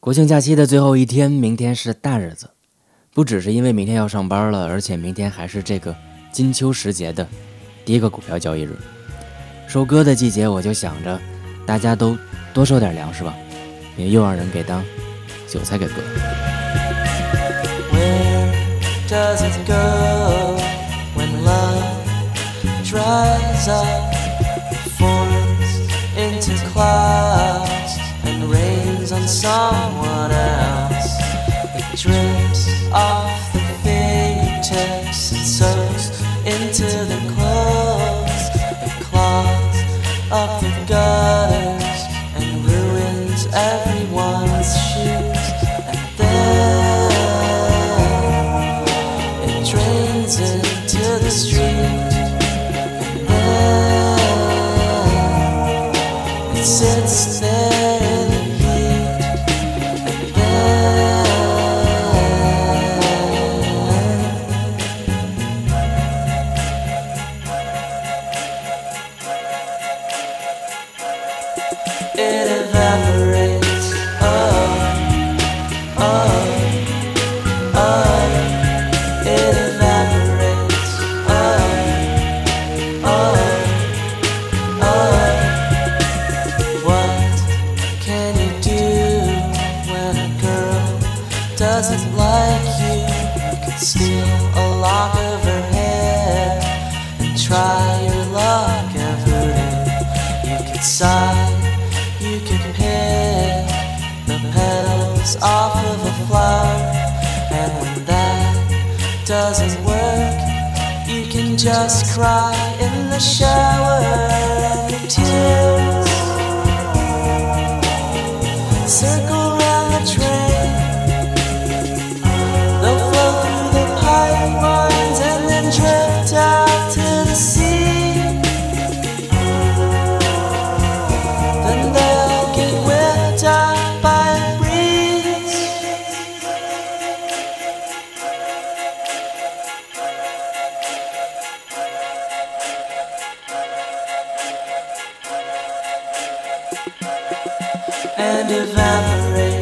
国庆假期的最后一天，明天是大日子，不只是因为明天要上班了，而且明天还是这个金秋时节的第一个股票交易日。收割的季节，我就想着大家都多收点粮食吧，别又让人给当韭菜给割。On someone else. It drips off the fingertips and soaks into the clothes. It claws up the gutters it evaporates. Oh, oh, oh, it evaporates. Oh, oh, oh. What can you do when a girl doesn't like you? You could steal a lock of her hair and try your luck at voodoo. You could sigh off of a flower, and when that doesn't work, you can just cry in the shower and the tears. Circle and evaporate.